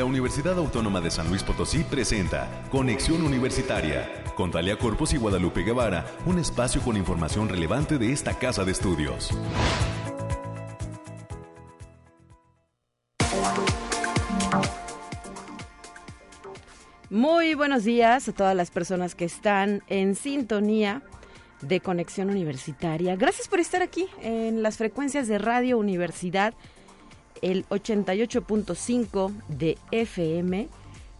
la Universidad Autónoma de San Luis Potosí presenta Conexión Universitaria con Talia Corpus y Guadalupe Guevara, un espacio con información relevante de esta casa de estudios. Muy buenos días a todas las personas que están en sintonía de Conexión Universitaria. Gracias por estar aquí en las frecuencias de Radio Universidad, el 88.5 de FM,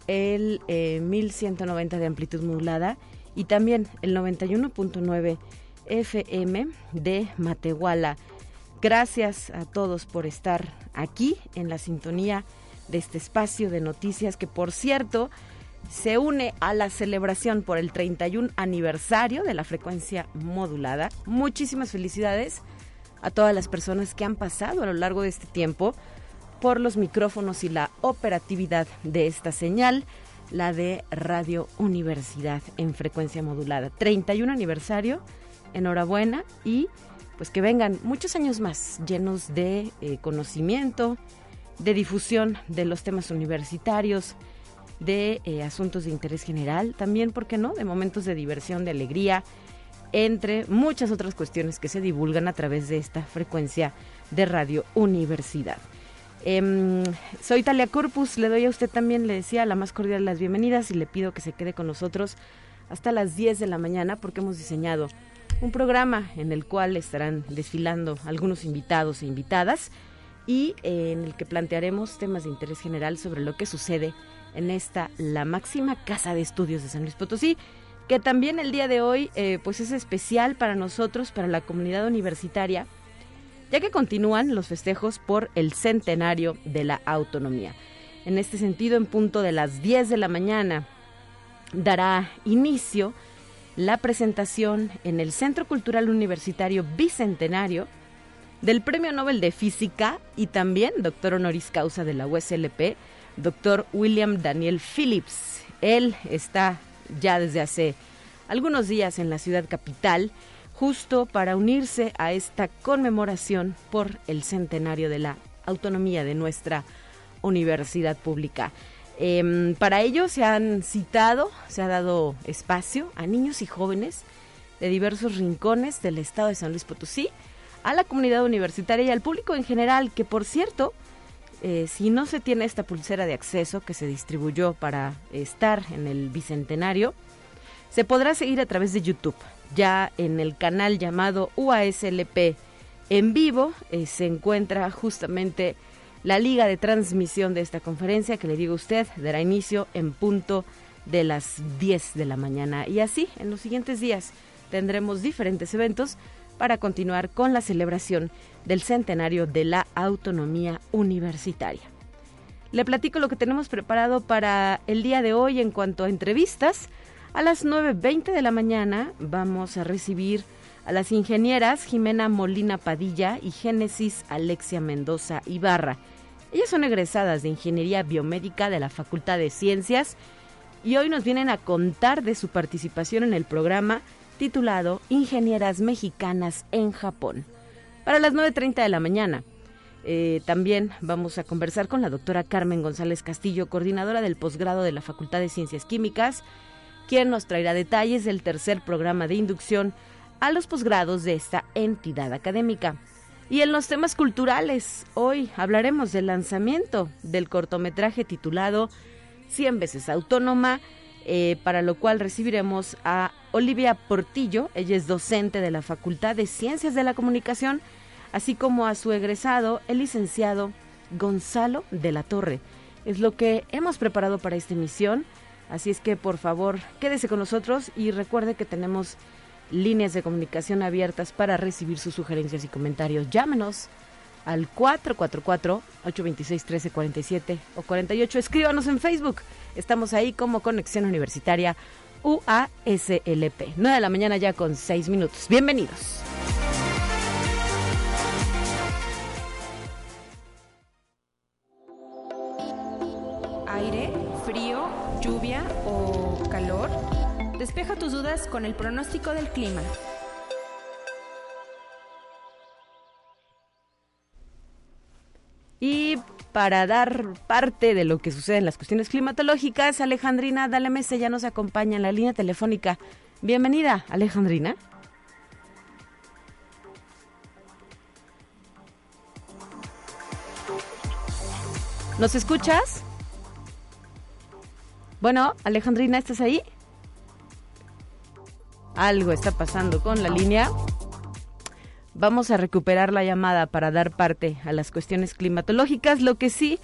el 1190 eh, de amplitud modulada y también el 91.9 FM de Matehuala. Gracias a todos por estar aquí en la sintonía de este espacio de noticias que por cierto se une a la celebración por el 31 aniversario de la frecuencia modulada. Muchísimas felicidades a todas las personas que han pasado a lo largo de este tiempo por los micrófonos y la operatividad de esta señal, la de Radio Universidad en frecuencia modulada. 31 aniversario, enhorabuena y pues que vengan muchos años más llenos de eh, conocimiento, de difusión de los temas universitarios, de eh, asuntos de interés general, también, ¿por qué no?, de momentos de diversión, de alegría, entre muchas otras cuestiones que se divulgan a través de esta frecuencia de Radio Universidad. Em, soy Talia Corpus, le doy a usted también, le decía, la más cordial de las bienvenidas y le pido que se quede con nosotros hasta las 10 de la mañana porque hemos diseñado un programa en el cual estarán desfilando algunos invitados e invitadas y eh, en el que plantearemos temas de interés general sobre lo que sucede en esta, la máxima casa de estudios de San Luis Potosí, que también el día de hoy eh, pues es especial para nosotros, para la comunidad universitaria, ya que continúan los festejos por el centenario de la autonomía. En este sentido, en punto de las 10 de la mañana, dará inicio la presentación en el Centro Cultural Universitario Bicentenario del Premio Nobel de Física y también doctor honoris causa de la USLP, doctor William Daniel Phillips. Él está ya desde hace algunos días en la ciudad capital, justo para unirse a esta conmemoración por el centenario de la autonomía de nuestra universidad pública. Em, para ello se han citado, se ha dado espacio a niños y jóvenes de diversos rincones del estado de San Luis Potosí, a la comunidad universitaria y al público en general, que por cierto, eh, si no se tiene esta pulsera de acceso que se distribuyó para estar en el Bicentenario, se podrá seguir a través de YouTube. Ya en el canal llamado UASLP en vivo eh, se encuentra justamente la liga de transmisión de esta conferencia que le digo a usted dará inicio en punto de las 10 de la mañana. Y así, en los siguientes días tendremos diferentes eventos para continuar con la celebración del centenario de la autonomía universitaria. Le platico lo que tenemos preparado para el día de hoy en cuanto a entrevistas. A las 9.20 de la mañana vamos a recibir a las ingenieras Jimena Molina Padilla y Génesis Alexia Mendoza Ibarra. Ellas son egresadas de Ingeniería Biomédica de la Facultad de Ciencias y hoy nos vienen a contar de su participación en el programa titulado Ingenieras Mexicanas en Japón. Para las 9.30 de la mañana. Eh, también vamos a conversar con la doctora Carmen González Castillo, coordinadora del posgrado de la Facultad de Ciencias Químicas, quien nos traerá detalles del tercer programa de inducción a los posgrados de esta entidad académica. Y en los temas culturales, hoy hablaremos del lanzamiento del cortometraje titulado 100 veces autónoma, eh, para lo cual recibiremos a Olivia Portillo, ella es docente de la Facultad de Ciencias de la Comunicación, así como a su egresado, el licenciado Gonzalo de la Torre. Es lo que hemos preparado para esta emisión, así es que por favor quédese con nosotros y recuerde que tenemos líneas de comunicación abiertas para recibir sus sugerencias y comentarios. Llámenos al 444-826-1347 o 48. Escríbanos en Facebook. Estamos ahí como Conexión Universitaria UASLP. 9 de la mañana ya con 6 minutos. Bienvenidos. Aire, frío, lluvia o calor. Despeja tus dudas con el pronóstico del clima. Y para dar parte de lo que sucede en las cuestiones climatológicas. Alejandrina Dalemese ya nos acompaña en la línea telefónica. Bienvenida, Alejandrina. ¿Nos escuchas? Bueno, Alejandrina, ¿estás ahí? Algo está pasando con la línea. Vamos a recuperar la llamada para dar parte a las cuestiones climatológicas. Lo que sí,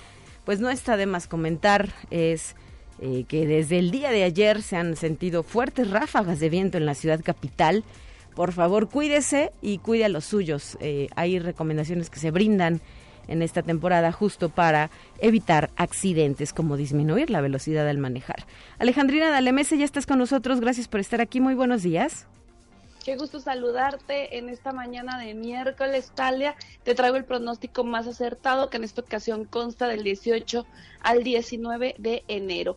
pues no está de más comentar es eh, que desde el día de ayer se han sentido fuertes ráfagas de viento en la ciudad capital. Por favor, cuídese y cuide a los suyos. Eh, hay recomendaciones que se brindan en esta temporada justo para evitar accidentes como disminuir la velocidad al manejar. Alejandrina Dalemese, ya estás con nosotros. Gracias por estar aquí. Muy buenos días. Qué gusto saludarte en esta mañana de miércoles, Talia. Te traigo el pronóstico más acertado que en esta ocasión consta del 18 al 19 de enero.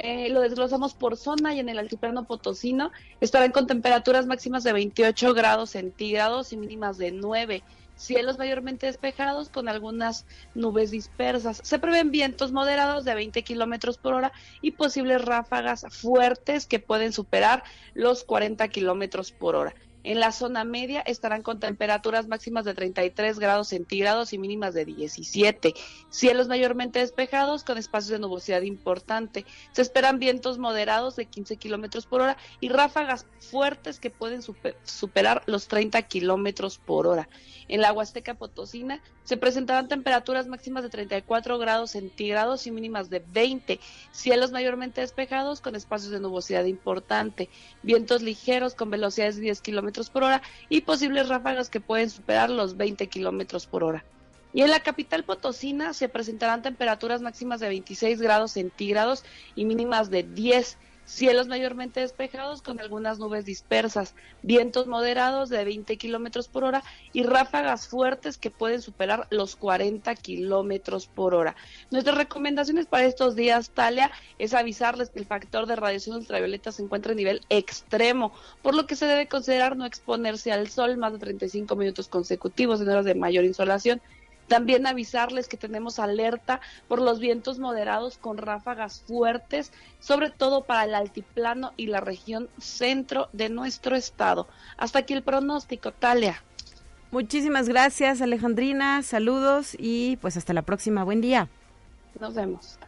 Eh, lo desglosamos por zona y en el altiplano potosino estarán con temperaturas máximas de 28 grados centígrados y mínimas de 9 cielos mayormente despejados con algunas nubes dispersas. Se prevén vientos moderados de 20 kilómetros por hora y posibles ráfagas fuertes que pueden superar los 40 kilómetros por hora. En la zona media estarán con temperaturas máximas de 33 grados centígrados y mínimas de 17. Cielos mayormente despejados con espacios de nubosidad importante. Se esperan vientos moderados de 15 kilómetros por hora y ráfagas fuertes que pueden superar los 30 kilómetros por hora. En la Huasteca Potosina se presentarán temperaturas máximas de 34 grados centígrados y mínimas de 20. Cielos mayormente despejados con espacios de nubosidad importante. Vientos ligeros con velocidades de 10 kilómetros por hora y posibles ráfagas que pueden superar los 20 kilómetros por hora. Y en la capital potosina se presentarán temperaturas máximas de 26 grados centígrados y mínimas de 10 Cielos mayormente despejados con algunas nubes dispersas, vientos moderados de 20 kilómetros por hora y ráfagas fuertes que pueden superar los 40 kilómetros por hora. Nuestras recomendaciones para estos días, Talia, es avisarles que el factor de radiación ultravioleta se encuentra a nivel extremo, por lo que se debe considerar no exponerse al sol más de 35 minutos consecutivos en horas de mayor insolación también avisarles que tenemos alerta por los vientos moderados con ráfagas fuertes, sobre todo para el altiplano y la región centro de nuestro estado. Hasta aquí el pronóstico, Talia. Muchísimas gracias, Alejandrina. Saludos y pues hasta la próxima. Buen día. Nos vemos.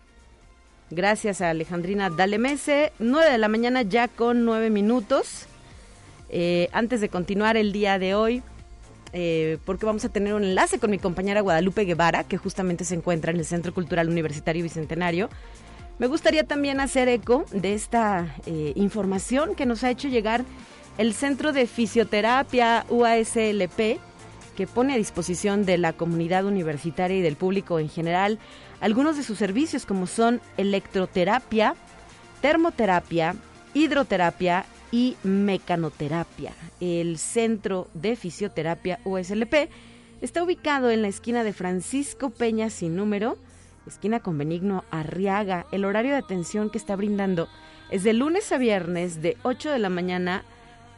Gracias a Alejandrina Dalemese. Nueve de la mañana ya con nueve minutos. Eh, antes de continuar el día de hoy, eh, porque vamos a tener un enlace con mi compañera Guadalupe Guevara, que justamente se encuentra en el Centro Cultural Universitario Bicentenario. Me gustaría también hacer eco de esta eh, información que nos ha hecho llegar el Centro de Fisioterapia UASLP, que pone a disposición de la comunidad universitaria y del público en general algunos de sus servicios como son electroterapia, termoterapia, hidroterapia y mecanoterapia. El Centro de Fisioterapia USLP está ubicado en la esquina de Francisco Peña sin número, esquina con Benigno Arriaga. El horario de atención que está brindando es de lunes a viernes de 8 de la mañana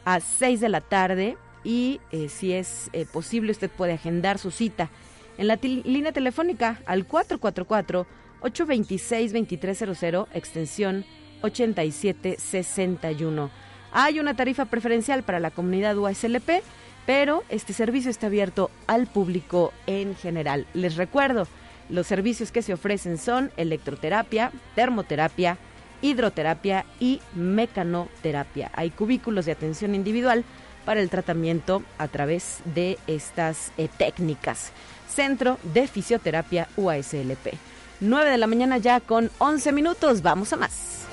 a 6 de la tarde y eh, si es eh, posible usted puede agendar su cita en la línea telefónica al 444 826 2300 extensión 8761. Hay una tarifa preferencial para la comunidad UASLP, pero este servicio está abierto al público en general. Les recuerdo, los servicios que se ofrecen son electroterapia, termoterapia, hidroterapia y mecanoterapia. Hay cubículos de atención individual para el tratamiento a través de estas eh, técnicas. Centro de Fisioterapia UASLP. 9 de la mañana ya con 11 minutos. Vamos a más.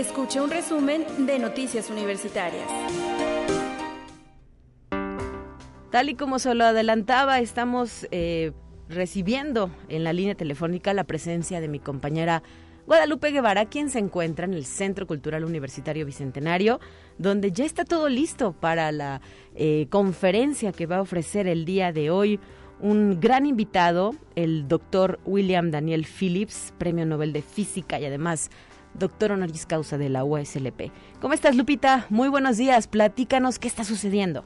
Escuche un resumen de Noticias Universitarias. Tal y como se lo adelantaba, estamos eh, recibiendo en la línea telefónica la presencia de mi compañera Guadalupe Guevara, quien se encuentra en el Centro Cultural Universitario Bicentenario, donde ya está todo listo para la eh, conferencia que va a ofrecer el día de hoy un gran invitado, el doctor William Daniel Phillips, Premio Nobel de Física y además doctor honoris causa de la USLP. ¿Cómo estás, Lupita? Muy buenos días. Platícanos qué está sucediendo.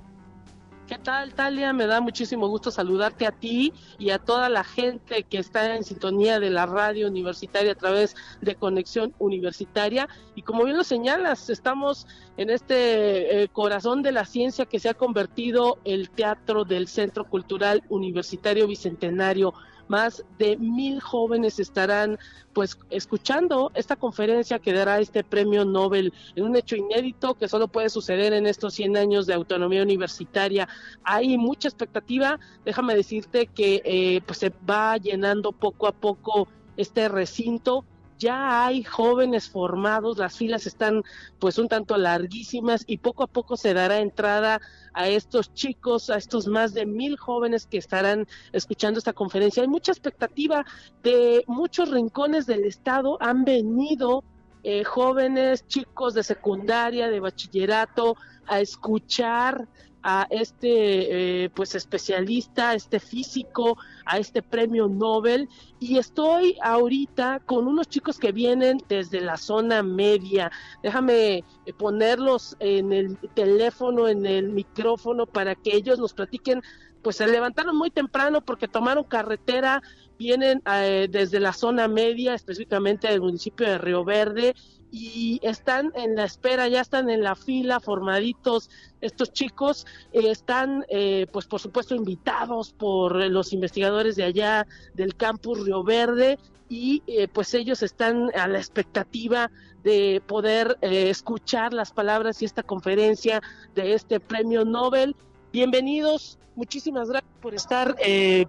¿Qué tal, Talia? Me da muchísimo gusto saludarte a ti y a toda la gente que está en sintonía de la radio universitaria a través de Conexión Universitaria. Y como bien lo señalas, estamos en este eh, corazón de la ciencia que se ha convertido el teatro del Centro Cultural Universitario Bicentenario más de mil jóvenes estarán pues escuchando esta conferencia que dará este premio Nobel en un hecho inédito que solo puede suceder en estos 100 años de autonomía universitaria. Hay mucha expectativa, déjame decirte que eh, pues se va llenando poco a poco este recinto ya hay jóvenes formados, las filas están pues un tanto larguísimas y poco a poco se dará entrada a estos chicos, a estos más de mil jóvenes que estarán escuchando esta conferencia. Hay mucha expectativa de muchos rincones del estado, han venido eh, jóvenes, chicos de secundaria, de bachillerato, a escuchar a este eh, pues especialista, a este físico, a este premio Nobel y estoy ahorita con unos chicos que vienen desde la zona media. Déjame eh, ponerlos en el teléfono, en el micrófono para que ellos nos platiquen. Pues se levantaron muy temprano porque tomaron carretera, vienen eh, desde la zona media, específicamente del municipio de Río Verde, y están en la espera, ya están en la fila, formaditos. Estos chicos eh, están, eh, pues por supuesto, invitados por los investigadores de allá del campus Río Verde y eh, pues ellos están a la expectativa de poder escuchar las palabras y esta conferencia de este premio Nobel. Bienvenidos, muchísimas gracias por estar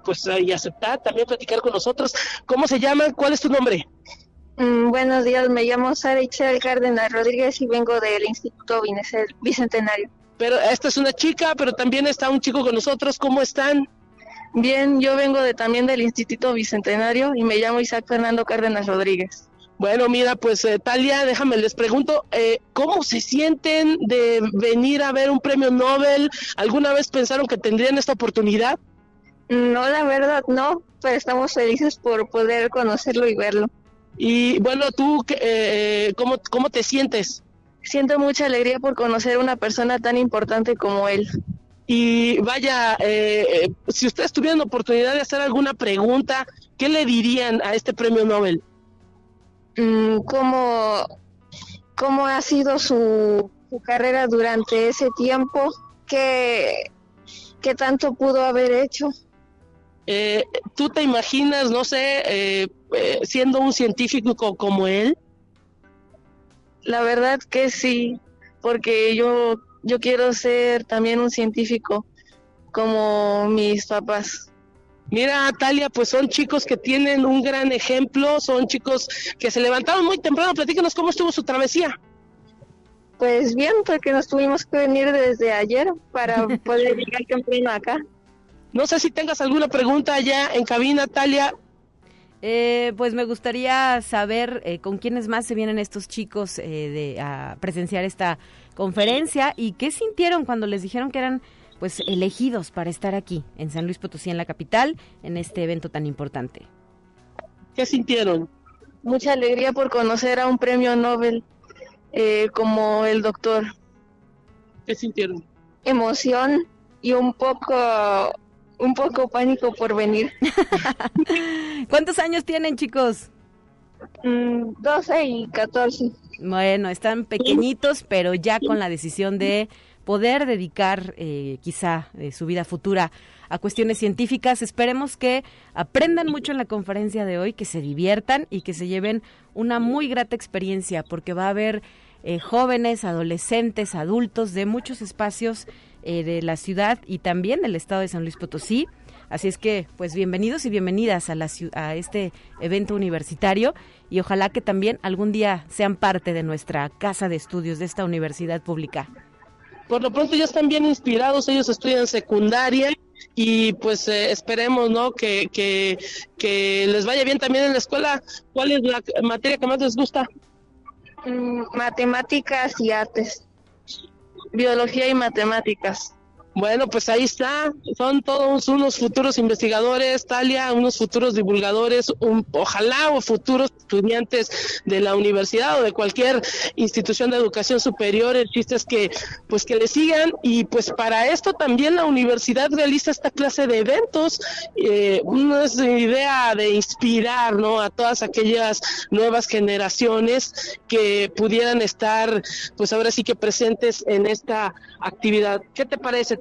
pues y aceptar también platicar con nosotros. ¿Cómo se llaman? ¿Cuál es tu nombre? Mm, buenos días, me llamo Sara Itzel Cárdenas Rodríguez y vengo del Instituto Bicentenario. Pero esta es una chica, pero también está un chico con nosotros. ¿Cómo están? Bien, yo vengo de también del Instituto Bicentenario y me llamo Isaac Fernando Cárdenas Rodríguez. Bueno, mira, pues eh, Talia, déjame les pregunto, eh, ¿cómo se sienten de venir a ver un premio Nobel? ¿Alguna vez pensaron que tendrían esta oportunidad? No, la verdad no, pero estamos felices por poder conocerlo y verlo. Y bueno, tú, eh, eh, ¿cómo, ¿cómo te sientes? Siento mucha alegría por conocer a una persona tan importante como él. Y vaya, eh, si ustedes tuvieran oportunidad de hacer alguna pregunta, ¿qué le dirían a este premio Nobel? Mm, ¿Cómo, cómo ha sido su, carrera durante ese tiempo? ¿Qué, ¿Qué tanto pudo haber hecho? Eh, ¿Tú te imaginas, no sé, eh, eh, siendo un científico como él? La verdad que sí, porque yo, yo quiero ser también un científico como mis papás. Mira, Talia, pues son chicos que tienen un gran ejemplo, son chicos que se levantaron muy temprano. Platícanos cómo estuvo su travesía. Pues bien, porque nos tuvimos que venir desde ayer para poder llegar temprano acá. No sé si tengas alguna pregunta allá en cabina, Talia. Eh, pues me gustaría saber eh, con quiénes más se vienen estos chicos eh, de, a presenciar esta conferencia y qué sintieron cuando les dijeron que eran pues elegidos para estar aquí en San Luis Potosí, en la capital, en este evento tan importante. ¿Qué sintieron? Mucha alegría por conocer a un premio Nobel como el doctor. ¿Qué sintieron? Emoción y un poco un poco pánico por venir. ¿Cuántos años tienen, chicos? 12 mm, y 14. Bueno, están pequeñitos, pero ya con la decisión de poder dedicar eh, quizá eh, su vida futura a cuestiones científicas. Esperemos que aprendan mucho en la conferencia de hoy, que se diviertan y que se lleven una muy grata experiencia, porque va a haber eh, jóvenes, adolescentes, adultos de muchos espacios eh, de la ciudad y también del estado de San Luis Potosí. Así es que, pues bienvenidos y bienvenidas a, la, a este evento universitario y ojalá que también algún día sean parte de nuestra casa de estudios de esta universidad pública. Por lo pronto ya están bien inspirados, ellos estudian secundaria y pues eh, esperemos, ¿no? Que, que, que les vaya bien también en la escuela. ¿Cuál es la materia que más les gusta? Mm, matemáticas y artes biología y matemáticas. Bueno, pues ahí está. Son todos unos futuros investigadores, Talia, unos futuros divulgadores, un, ojalá o futuros estudiantes de la universidad o de cualquier institución de educación superior. El chiste es que, pues, que le sigan y, pues, para esto también la universidad realiza esta clase de eventos. Eh, una idea de inspirar, ¿no? A todas aquellas nuevas generaciones que pudieran estar, pues, ahora sí que presentes en esta actividad. ¿Qué te parece?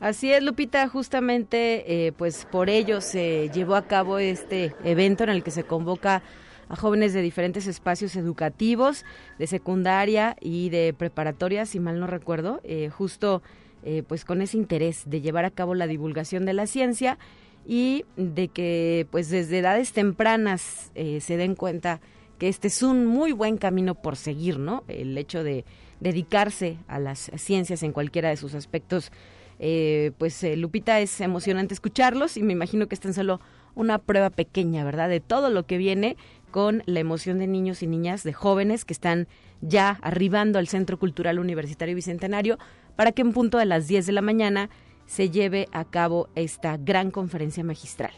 Así es, Lupita, justamente eh, pues por ello se llevó a cabo este evento en el que se convoca a jóvenes de diferentes espacios educativos, de secundaria y de preparatoria, si mal no recuerdo, eh, justo eh, pues con ese interés de llevar a cabo la divulgación de la ciencia y de que pues desde edades tempranas se den cuenta que este es un muy buen camino por seguir, ¿no? El hecho de dedicarse a las ciencias en cualquiera de sus aspectos eh, pues eh, Lupita es emocionante escucharlos y me imagino que están solo una prueba pequeña, ¿verdad? De todo lo que viene con la emoción de niños y niñas, de jóvenes que están ya arribando al Centro Cultural Universitario Bicentenario para que en punto de las 10 de la mañana se lleve a cabo esta gran conferencia magistral.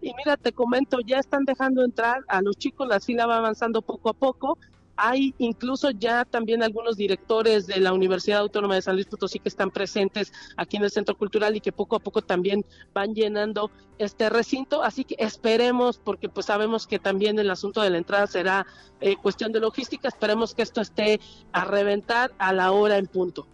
Y mira, te comento, ya están dejando entrar a los chicos, la fila va avanzando poco a poco hay incluso ya también algunos directores de la Universidad Autónoma de San Luis Potosí que están presentes aquí en el Centro Cultural y que poco a poco también van llenando este recinto. Así que esperemos, porque pues sabemos que también el asunto de la entrada será eh, cuestión de logística, esperemos que esto esté a reventar a la hora en punto.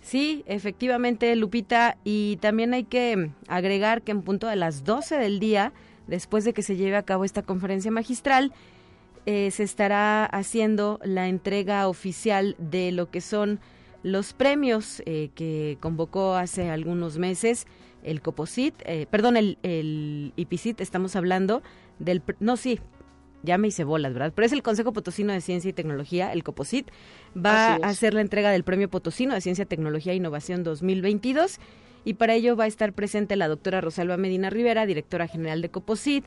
Sí, efectivamente, Lupita, y también hay que agregar que en punto de las 12 del día, después de que se lleve a cabo esta conferencia magistral, eh, se estará haciendo la entrega oficial de lo que son los premios eh, que convocó hace algunos meses el COPOSIT, eh, perdón, el, el IPICIT, estamos hablando del, no, sí, ya me hice bolas, ¿verdad? Pero es el Consejo Potosino de Ciencia y Tecnología, el COPOSIT, va a hacer la entrega del Premio Potosino de Ciencia, Tecnología e Innovación 2022 y para ello va a estar presente la doctora Rosalba Medina Rivera, directora general de COPOSIT,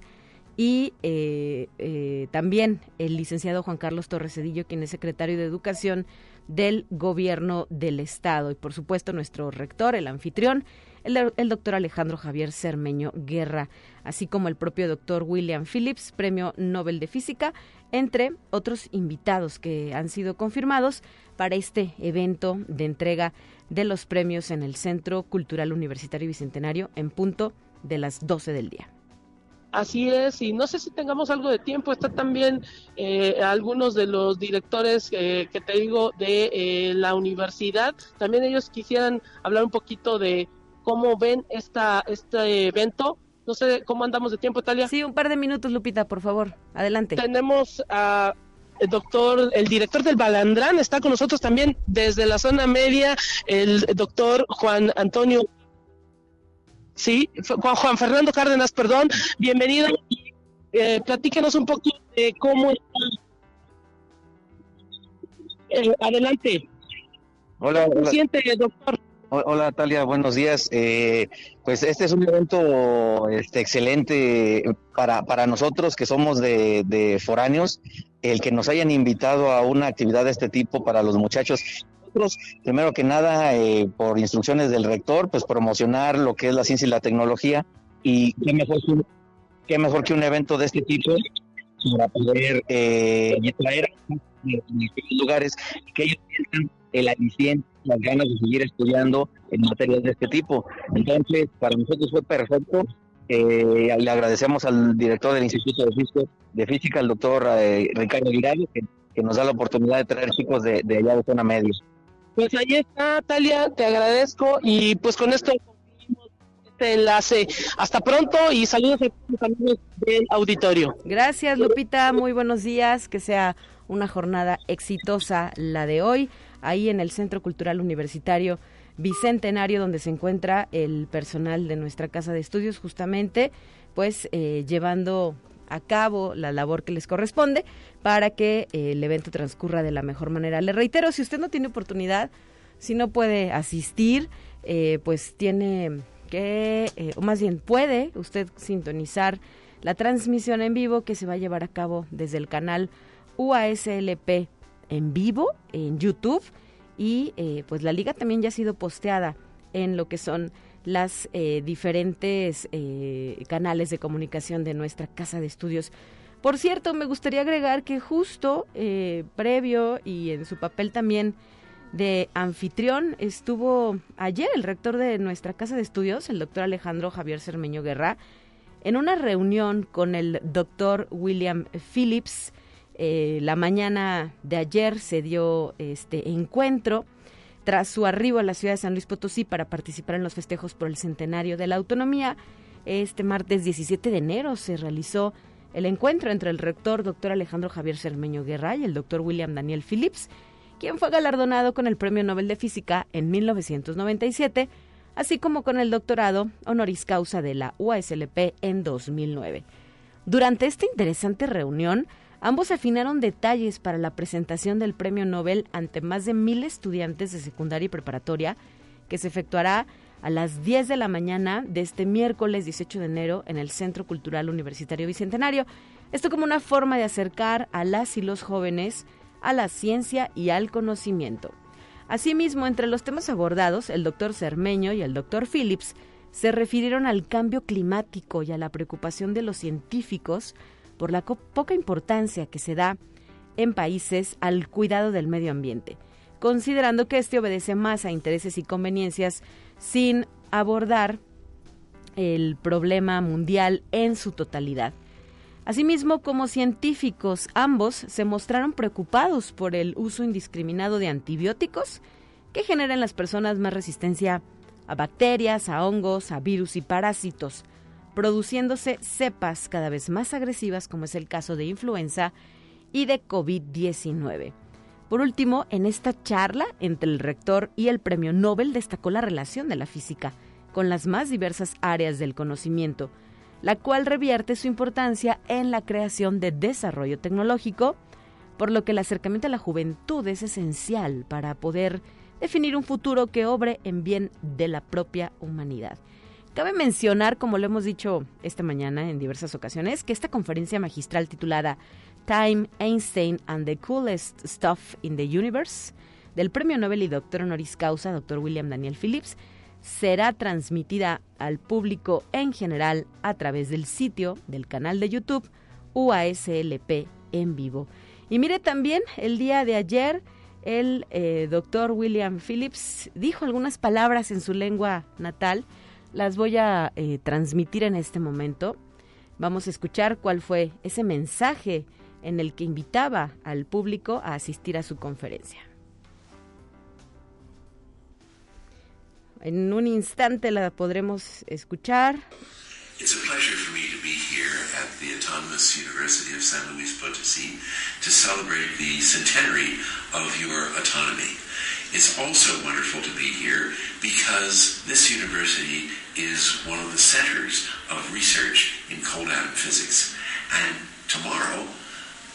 y eh, eh, también el licenciado Juan Carlos Torres Cedillo, quien es secretario de Educación del Gobierno del Estado, y por supuesto nuestro rector, el anfitrión, el, el, doctor Alejandro Javier Cermeño Guerra, así como el propio doctor William Phillips, Premio Nobel de Física, entre otros invitados que han sido confirmados para este evento de entrega de los premios en el Centro Cultural Universitario Bicentenario en punto de las 12 del día. Así es, y no sé si tengamos algo de tiempo. Está también eh, algunos de los directores eh, que te digo de eh, la universidad. También ellos quisieran hablar un poquito de cómo ven esta este evento. No sé cómo andamos de tiempo, Talia. Sí, un par de minutos, Lupita, por favor. Adelante. Tenemos a el doctor, el director del Balandrán está con nosotros también desde la zona media, el doctor Juan Antonio Sí, Juan, Juan Fernando Cárdenas, perdón, bienvenido. Eh, platíquenos un poco de cómo está. Eh, adelante. Hola, hola. Siente, doctor. Hola Talia, buenos días. Eh, pues este es un evento este, excelente para, para nosotros que somos de, de foráneos, el que nos hayan invitado a una actividad de este tipo para los muchachos primero que nada, eh, por instrucciones del rector, pues promocionar lo que es la ciencia y la tecnología y qué mejor que, qué mejor que un evento de este tipo para poder eh, traer a lugares que ellos sientan el aliciente, las ganas de seguir estudiando en materias de este tipo. Entonces, para nosotros fue perfecto. Eh, le agradecemos al director del Instituto de Física, de Física el doctor eh, Ricardo Guirado, que, nos da la oportunidad de traer chicos de, de allá de zona media. Pues ahí está, Talia, te agradezco y pues con esto este enlace. Hasta pronto y saludos a los amigos del auditorio. Gracias, Lupita. Muy buenos días. Que sea una jornada exitosa la de hoy, ahí en el Centro Cultural Universitario Bicentenario, donde se encuentra el personal de nuestra casa de estudios, justamente, pues eh, llevando a cabo la labor que les corresponde para que eh, el evento transcurra de la mejor manera. Le reitero, si usted no tiene oportunidad, si no puede asistir, eh, pues tiene que, eh, o más bien puede usted sintonizar la transmisión en vivo que se va a llevar a cabo desde el canal UASLP en vivo en YouTube y pues la liga también ya ha sido posteada en lo que son las eh, diferentes eh, canales de comunicación de nuestra casa de estudios. Por cierto, me gustaría agregar que justo eh, previo y en su papel también de anfitrión estuvo ayer el rector de nuestra casa de estudios, el doctor Alejandro Javier Cermeño Guerra, en una reunión con el doctor William Phillips. la mañana de ayer se dio este encuentro tras su arribo a la ciudad de San Luis Potosí para participar en los festejos por el centenario de la autonomía, este martes 17 de enero se realizó el encuentro entre el rector doctor Alejandro Javier Cermeño Guerra y el doctor William Daniel Phillips, quien fue galardonado con el Premio Nobel de Física en 1997, así como con el doctorado honoris causa de la UASLP en 2009. Durante esta interesante reunión, Ambos afinaron detalles para la presentación del premio Nobel ante más de mil estudiantes de secundaria y preparatoria, que se efectuará a las 10 de la mañana de este miércoles 18 de enero en el Centro Cultural Universitario Bicentenario. Esto como una forma de acercar a las y los jóvenes a la ciencia y al conocimiento. Asimismo, entre los temas abordados, el doctor Cermeño y el doctor Phillips se refirieron al cambio climático y a la preocupación de los científicos por la poca importancia que se da en países al cuidado del medio ambiente, considerando que este obedece más a intereses y conveniencias sin abordar el problema mundial en su totalidad. Asimismo, como científicos, ambos se mostraron preocupados por el uso indiscriminado de antibióticos que generan en las personas más resistencia a bacterias, a hongos, a virus y parásitos, produciéndose cepas cada vez más agresivas como es el caso de influenza y de COVID-19. Por último, en esta charla entre el rector y el premio Nobel destacó la relación de la física con las más diversas áreas del conocimiento, la cual revierte su importancia en la creación de desarrollo tecnológico, por lo que el acercamiento a la juventud es esencial para poder definir un futuro que obre en bien de la propia humanidad. Cabe mencionar, como lo hemos dicho esta mañana en diversas ocasiones, que esta conferencia magistral titulada Time, Einstein and the Coolest Stuff in the Universe del Premio Nobel y Doctor Honoris Causa, Dr. William Daniel Phillips, será transmitida al público en general a través del sitio del canal de YouTube UASLP en vivo. Y mire también, el día de ayer, el eh, doctor William Phillips dijo algunas palabras en su lengua natal las voy a eh, transmitir en este momento. Vamos a escuchar cuál fue ese mensaje en el que invitaba al público a asistir a su conferencia. En un instante la podremos escuchar. It's a pleasure for me to be here at the Autonomous University of San Luis Potosí to celebrate the centenary of your autonomy. It's also wonderful to be here because this university is one of the centers of research in cold atom physics. And tomorrow,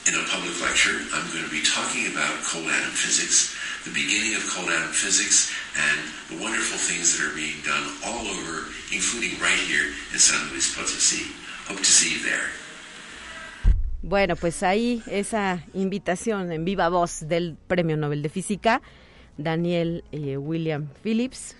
in a public lecture, I'm going to be talking about cold atom physics, the beginning of cold atom physics, and the wonderful things that are being done all over, including right here in San Luis Potosí. Hope to see you there. Bueno, pues ahí esa invitación en viva voz del Premio Nobel de Física, Daniel eh, William Phillips,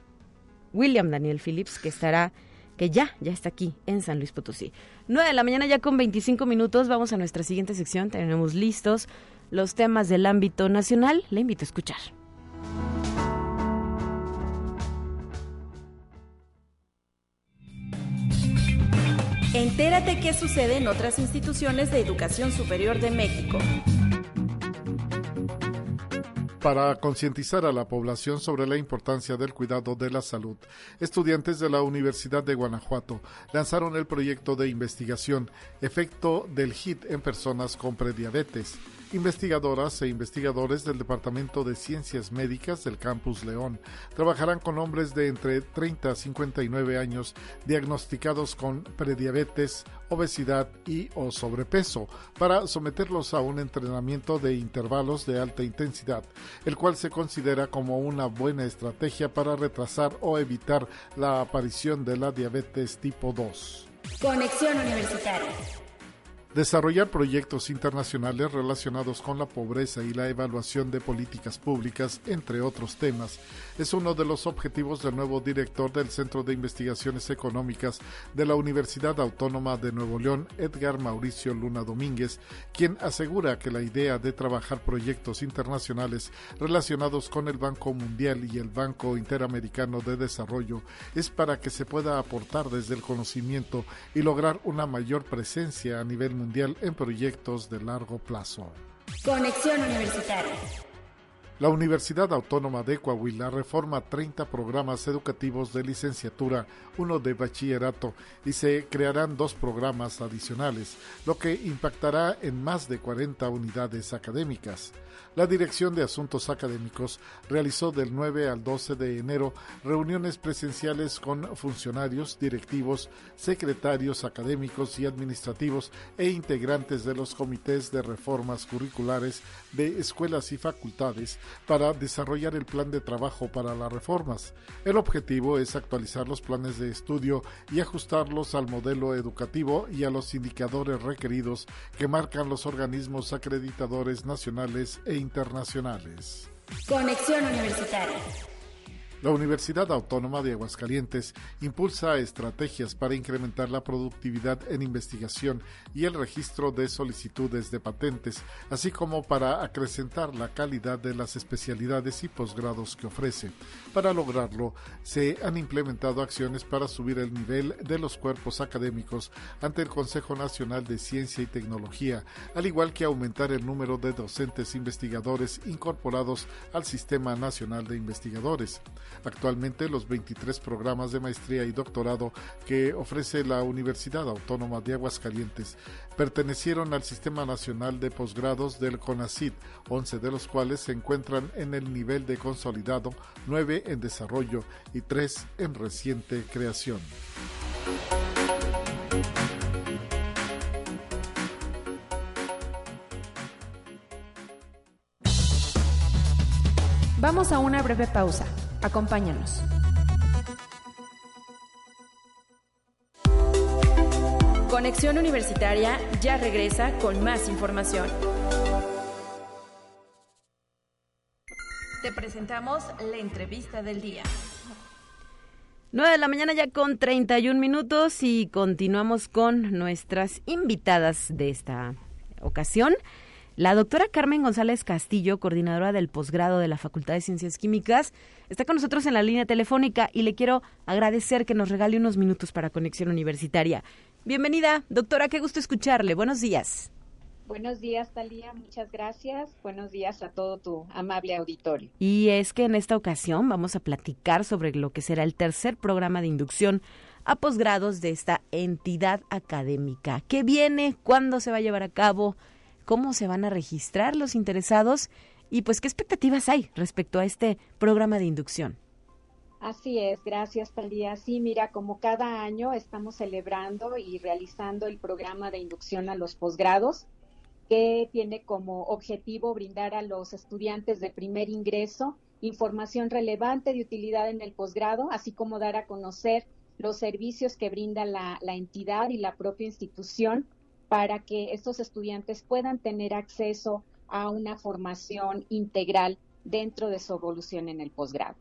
William Daniel Phillips, que estará, que ya, ya está aquí en San Luis Potosí. 9 de la mañana ya con 25 minutos, vamos a nuestra siguiente sección, tenemos listos los temas del ámbito nacional, le invito a escuchar. Entérate qué sucede en otras instituciones de educación superior de México para concientizar a la población sobre la importancia del cuidado de la salud. Estudiantes de la Universidad de Guanajuato lanzaron el proyecto de investigación Efecto del HIT en personas con prediabetes Investigadoras e investigadores del Departamento de Ciencias Médicas del Campus León trabajarán con hombres de entre 30 a 59 años diagnosticados con prediabetes, obesidad y o sobrepeso para someterlos a un entrenamiento de intervalos de alta intensidad, el cual se considera como una buena estrategia para retrasar o evitar la aparición de la diabetes tipo 2. Conexión Universitaria. Desarrollar proyectos internacionales relacionados con la pobreza y la evaluación de políticas públicas, entre otros temas, es uno de los objetivos del nuevo director del Centro de Investigaciones Económicas de la Universidad Autónoma de Nuevo León, Edgar Mauricio Luna Domínguez, quien asegura que la idea de trabajar proyectos internacionales relacionados con el Banco Mundial y el Banco Interamericano de Desarrollo es para que se pueda aportar desde el conocimiento y lograr una mayor presencia a nivel mundial en proyectos de largo plazo. Conexión Universitaria. La Universidad Autónoma de Coahuila reforma 30 programas educativos de licenciatura, uno de bachillerato, y se crearán dos programas adicionales, lo que impactará en más de 40 unidades académicas. La Dirección de Asuntos Académicos realizó del 9 al 12 de enero reuniones presenciales con funcionarios, directivos, secretarios académicos y administrativos e integrantes de los comités de reformas curriculares de escuelas y facultades para desarrollar el plan de trabajo para las reformas. El objetivo es actualizar los planes de estudio y ajustarlos al modelo educativo y a los indicadores requeridos que marcan los organismos acreditadores nacionales e internacionales. Conexión Universitaria. La Universidad Autónoma de Aguascalientes impulsa estrategias para incrementar la productividad en investigación y el registro de solicitudes de patentes, así como para acrecentar la calidad de las especialidades y posgrados que ofrece. Para lograrlo, se han implementado acciones para subir el nivel de los cuerpos académicos ante el Consejo Nacional de Ciencia y Tecnología, al igual que aumentar el número de docentes investigadores incorporados al Sistema Nacional de Investigadores. Actualmente los 23 programas de maestría y doctorado que ofrece la Universidad Autónoma de Aguascalientes pertenecieron al Sistema Nacional de Posgrados del CONACID, 11 de los cuales se encuentran en el nivel de consolidado, 9 en desarrollo y 3 en reciente creación. Vamos a una breve pausa. Acompáñanos. Conexión Universitaria ya regresa con más información. Te presentamos la entrevista del día. 9 de la mañana ya con 31 minutos y continuamos con nuestras invitadas de esta ocasión. La doctora Carmen González Castillo, coordinadora del posgrado de la Facultad de Ciencias Químicas, está con nosotros en la línea telefónica y le quiero agradecer que nos regale unos minutos para Conexión Universitaria. Bienvenida, doctora, qué gusto escucharle. Buenos días. Buenos días, Talía. Muchas gracias. Buenos días a todo tu amable auditorio. Y es que en esta ocasión vamos a platicar sobre lo que será el tercer programa de inducción a posgrados de esta entidad académica. ¿Qué viene? ¿Cuándo se va a llevar a cabo? Cómo se van a registrar los interesados y pues qué expectativas hay respecto a este programa de inducción. Así es, gracias Talía. Sí, mira, como cada año estamos celebrando y realizando el programa de inducción a los posgrados, que tiene como objetivo brindar a los estudiantes de primer ingreso información relevante de utilidad en el posgrado, así como dar a conocer los servicios que brinda la, la entidad y la propia institución para que estos estudiantes puedan tener acceso a una formación integral dentro de su evolución en el posgrado.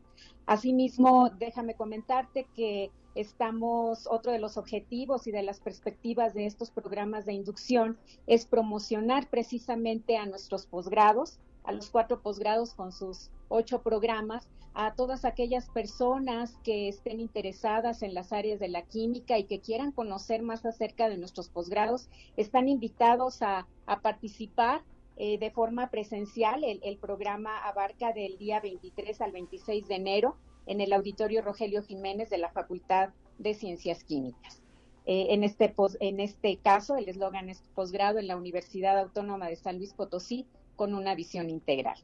Asimismo, déjame comentarte que estamos, otro de los objetivos y de las perspectivas de estos programas de inducción es promocionar precisamente a nuestros posgrados, a los cuatro posgrados con sus ocho programas, a todas aquellas personas que estén interesadas en las áreas de la química y que quieran conocer más acerca de nuestros posgrados, están invitados a, participar eh, de forma presencial. El, programa abarca del día 23 al 26 de enero en el Auditorio Rogelio Jiménez de la Facultad de Ciencias Químicas. Eh, en, este en este caso, el eslogan es posgrado en la Universidad Autónoma de San Luis Potosí con una visión integral.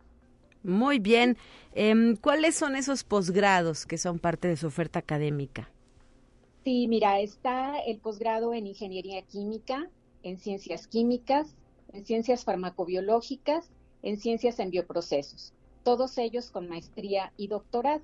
Muy bien. Em, ¿Cuáles son esos posgrados que son parte de su oferta académica? Sí, mira, está el posgrado en Ingeniería Química, en Ciencias Químicas, en Ciencias Farmacobiológicas, en Ciencias en Bioprocesos, todos ellos con maestría y doctorado.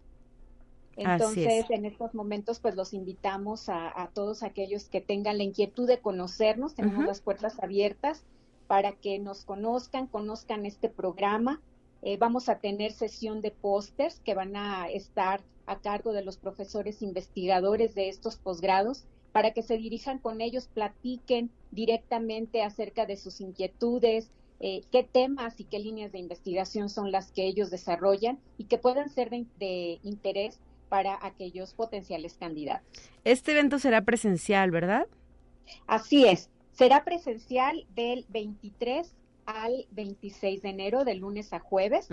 Entonces, en estos momentos, pues los invitamos a, todos aquellos que tengan la inquietud de conocernos, tenemos las puertas abiertas para que nos conozcan, conozcan este programa. Eh, vamos a tener sesión de pósters que van a estar a cargo de los profesores investigadores de estos posgrados para que se dirijan con ellos, platiquen directamente acerca de sus inquietudes, eh, qué temas y qué líneas de investigación son las que ellos desarrollan y que puedan ser de, interés para aquellos potenciales candidatos. Este evento será presencial, ¿verdad? Así es, será presencial del 23 al 26 de enero, de lunes a jueves.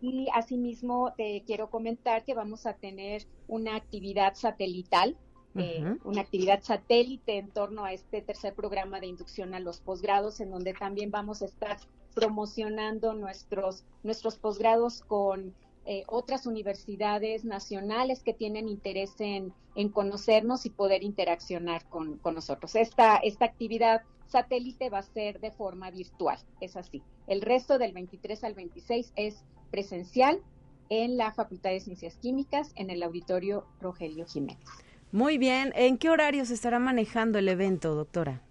Y asimismo te quiero comentar que vamos a tener una actividad satelital eh, una actividad satélite en torno a este tercer programa de inducción a los posgrados, en donde también vamos a estar promocionando nuestros, nuestros posgrados con eh, otras universidades nacionales que tienen interés en, conocernos y poder interaccionar con, con, nosotros. Esta, esta actividad satélite va a ser de forma virtual, es así. El resto del 23 al 26 es presencial en la Facultad de Ciencias Químicas, en el auditorio Rogelio Jiménez. Muy bien. ¿En qué horario se estará manejando el evento, doctora?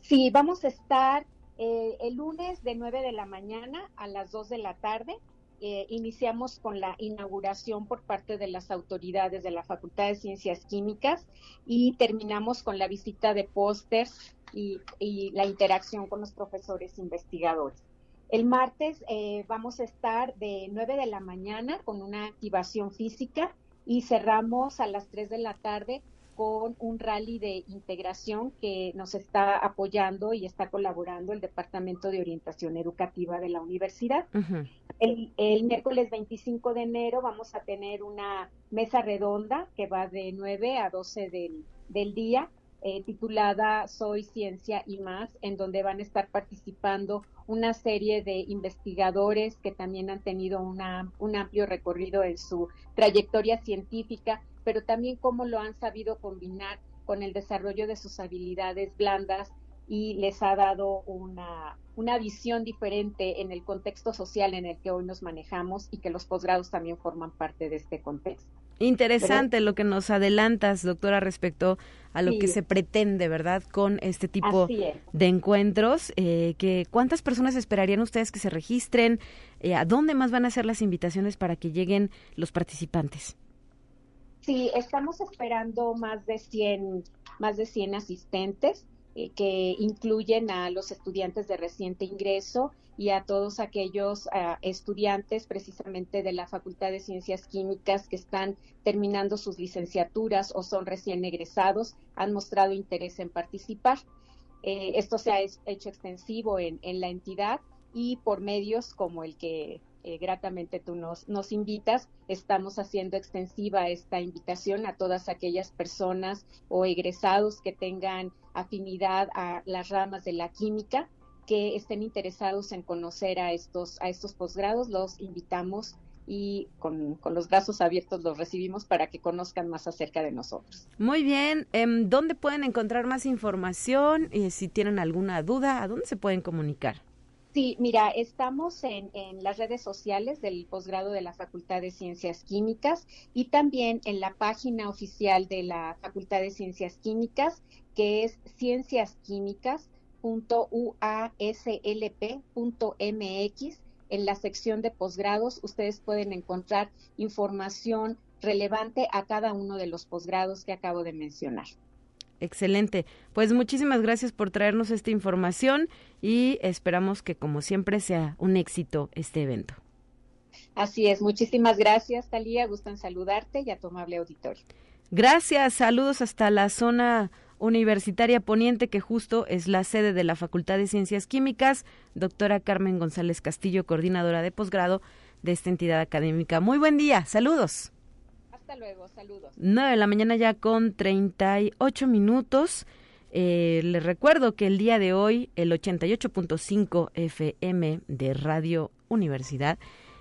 Sí, vamos a estar eh, el lunes de 9 de la mañana a las 2 de la tarde. Eh, iniciamos con la inauguración por parte de las autoridades de la Facultad de Ciencias Químicas y terminamos con la visita de pósters y, la interacción con los profesores investigadores. El martes eh, vamos a estar de 9 de la mañana con una activación física y cerramos a las 3 de la tarde con un rally de integración que nos está apoyando y está colaborando el Departamento de Orientación Educativa de la universidad. el, el, miércoles 25 de enero vamos a tener una mesa redonda que va de 9 a 12 del, del día eh, titulada Soy Ciencia y más, en donde van a estar participando una serie de investigadores que también han tenido una, un amplio recorrido en su trayectoria científica, pero también cómo lo han sabido combinar con el desarrollo de sus habilidades blandas y les ha dado una, una visión diferente en el contexto social en el que hoy nos manejamos y que los posgrados también forman parte de este contexto. Interesante lo que nos adelantas, doctora, respecto a lo que se pretende, ¿verdad? Con este tipo de encuentros. Eh, que, ¿Cuántas personas esperarían ustedes que se registren? Eh, ¿A dónde más van a ser las invitaciones para que lleguen los participantes? Sí, estamos esperando más de 100, más de 100 asistentes eh, que incluyen a los estudiantes de reciente ingreso y a todos aquellos ah, estudiantes precisamente de la Facultad de Ciencias Químicas que están terminando sus licenciaturas o son recién egresados, han mostrado interés en participar. Eh, esto se ha hecho extensivo en, la entidad y por medios como el que eh, gratamente tú nos, nos invitas, estamos haciendo extensiva esta invitación a todas aquellas personas o egresados que tengan afinidad a las ramas de la química que estén interesados en conocer a estos, a estos posgrados, los invitamos y con, los brazos abiertos los recibimos para que conozcan más acerca de nosotros. Muy bien, em, ¿dónde pueden encontrar más información? y si tienen alguna duda, ¿a dónde se pueden comunicar? Sí, mira, estamos en, las redes sociales del posgrado de la Facultad de Ciencias Químicas y también en la página oficial de la Facultad de Ciencias Químicas, que es Ciencias Químicas .uaslp.mx. En la sección de posgrados ustedes pueden encontrar información relevante a cada uno de los posgrados que acabo de mencionar. Excelente. Pues muchísimas gracias por traernos esta información y esperamos que como siempre sea un éxito este evento. Así es. Muchísimas gracias, Talía. Gusto en saludarte y a tu amable auditorio. Gracias. Saludos hasta la zona Universitaria Poniente, que justo es la sede de la Facultad de Ciencias Químicas, doctora Carmen González Castillo, coordinadora de posgrado de esta entidad académica. Muy buen día, saludos. Hasta luego, saludos. 9 de la mañana ya con 38 minutos. Eh, les recuerdo que el día de hoy el 88.5 FM de Radio Universidad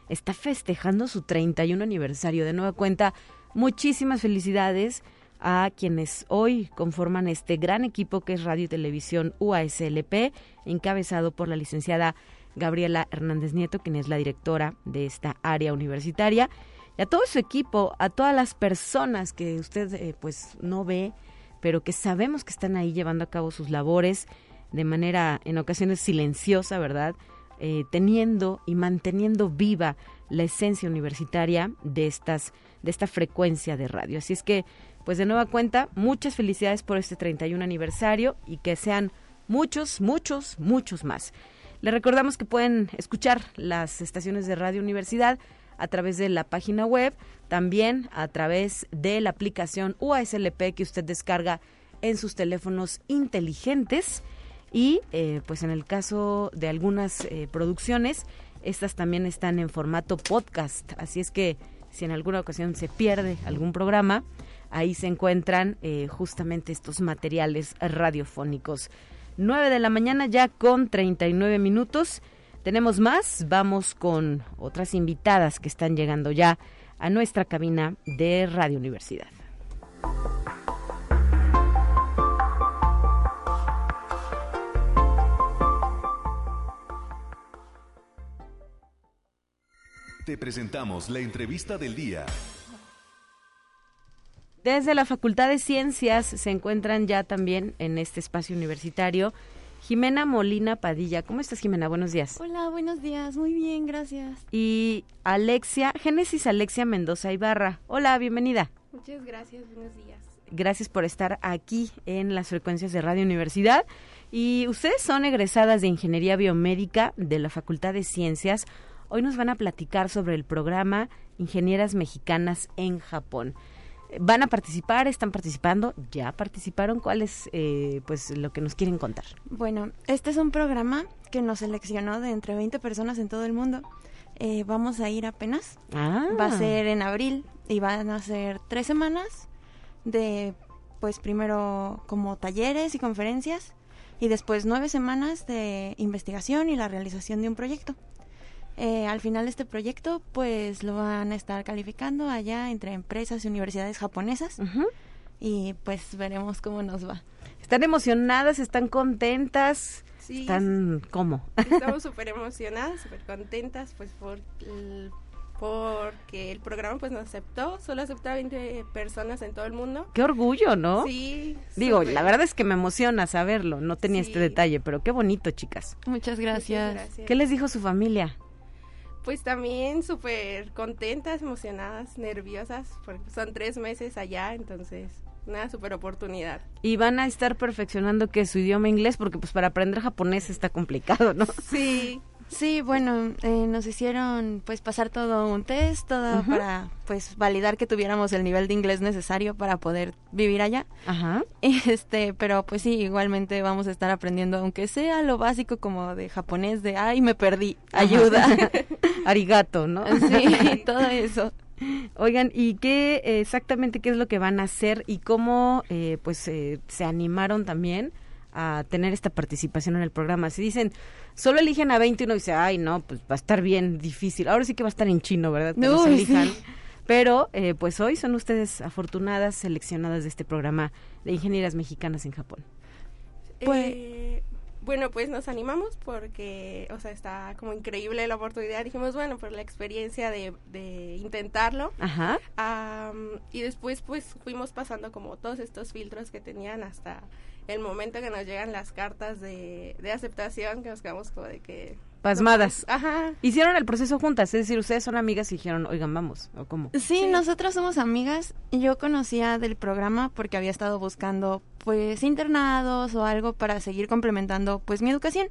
está festejando su 31 aniversario. De nueva cuenta, muchísimas felicidades a quienes hoy conforman este gran equipo que es Radio y Televisión UASLP, encabezado por la licenciada Gabriela Hernández Nieto, quien es la directora de esta área universitaria. Y a todo su equipo, a todas las personas que usted eh, pues no ve, pero que sabemos que están ahí llevando a cabo sus labores de manera en ocasiones silenciosa, ¿verdad? Eh, teniendo y manteniendo viva la esencia universitaria de estas de esta frecuencia de radio. Así es que, pues de nueva cuenta, muchas felicidades por este 31 aniversario y que sean muchos, muchos, muchos más. Les recordamos que pueden escuchar las estaciones de Radio Universidad a través de la página web, también a través de la aplicación UASLP que usted descarga en sus teléfonos inteligentes y eh, pues en el caso de algunas eh, producciones, estas también están en formato podcast, así es que si en alguna ocasión se pierde algún programa, ahí se encuentran eh, justamente estos materiales radiofónicos. 9 de la mañana ya con 39 minutos. Tenemos más, vamos con otras invitadas que están llegando ya a nuestra cabina de Radio Universidad. Te presentamos la entrevista del día. Desde la Facultad de Ciencias se encuentran ya también en este espacio universitario Jimena Molina Padilla. ¿Cómo estás, Jimena? Buenos días. Hola, buenos días. Muy bien, gracias. Y Alexia, Génesis Alexia Mendoza Ibarra. Hola, bienvenida. Muchas gracias, buenos días. Gracias por estar aquí en las frecuencias de Radio Universidad. Y ustedes son egresadas de Ingeniería Biomédica de la Facultad de Ciencias. Hoy nos van a platicar sobre el programa Ingenieras Mexicanas en Japón van a participar, están participando, ya participaron. ¿Cuál es eh, pues lo que nos quieren contar? Bueno, este es un programa que nos seleccionó de entre 20 personas en todo el mundo. Eh, vamos a ir apenas. Ah. Va a ser en abril y van a ser tres semanas de, pues primero como talleres y conferencias y después nueve semanas de investigación y la realización de un proyecto. Eh, al final de este proyecto, pues lo van a estar calificando allá entre empresas y universidades japonesas. Y pues veremos cómo nos va. ¿Están emocionadas? ¿Están contentas? Sí. ¿Están cómo? Estamos súper emocionadas, súper contentas, pues por porque el programa pues nos aceptó, solo aceptó a 20 personas en todo el mundo. Qué orgullo, ¿no? Sí. Digo, la verdad es que me emociona saberlo, no tenía este detalle, pero qué bonito, chicas. Muchas gracias. Muchas gracias. ¿Qué les dijo su familia? Pues también súper contentas, emocionadas, nerviosas, porque son tres meses allá, entonces una súper oportunidad. Y van a estar perfeccionando que su idioma inglés, porque pues para aprender japonés está complicado, ¿no? Sí. Sí, bueno, eh, nos hicieron pues pasar todo un test, todo para pues validar que tuviéramos el nivel de inglés necesario para poder vivir allá. Ajá. Este, pero pues sí, igualmente vamos a estar aprendiendo, aunque sea lo básico como de japonés, de ay, me perdí, ayuda. Arigato, ¿no? Sí, todo eso. Oigan, ¿y qué exactamente qué es lo que van a hacer y cómo eh, pues eh, se animaron también a tener esta participación en el programa? Si dicen, solo eligen a 20 y uno dice, ay, no, pues va a estar bien difícil. Ahora sí que va a estar en chino, ¿verdad? Que Uy, elijan. sí. Pero eh, pues hoy son ustedes afortunadas seleccionadas de este programa de ingenieras mexicanas en Japón. Pues, bueno, pues nos animamos porque, o sea, está como increíble la oportunidad. Dijimos, bueno, por la experiencia de, de intentarlo. Ajá. Y después, pues, fuimos pasando como todos estos filtros que tenían hasta el momento que nos llegan las cartas de, de aceptación, que nos quedamos como de que... Pasmadas. Ajá. Hicieron el proceso juntas, es decir, ustedes son amigas y dijeron, oigan, vamos, o cómo. Sí, nosotras somos amigas. Yo conocía del programa porque había estado buscando pues internados o algo para seguir complementando pues mi educación.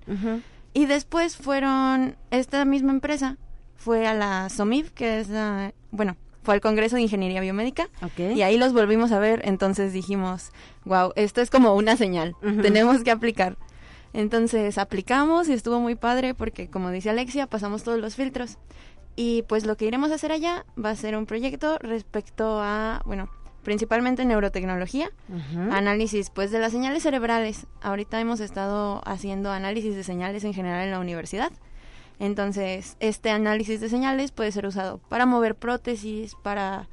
Y después fueron esta misma empresa fue a la SOMIF, que es la, bueno, fue al Congreso de Ingeniería Biomédica Ok. y ahí los volvimos a ver, entonces dijimos, wow, esto es como una señal, Ujú. tenemos que aplicar. Entonces aplicamos y estuvo muy padre porque como dice Alexia, pasamos todos los filtros. Y pues lo que iremos a hacer allá va a ser un proyecto respecto a, bueno, principalmente neurotecnología, Ujú. análisis pues de las señales cerebrales. Ahorita hemos estado haciendo análisis de señales en general en la universidad. Entonces, este análisis de señales puede ser usado para mover prótesis, para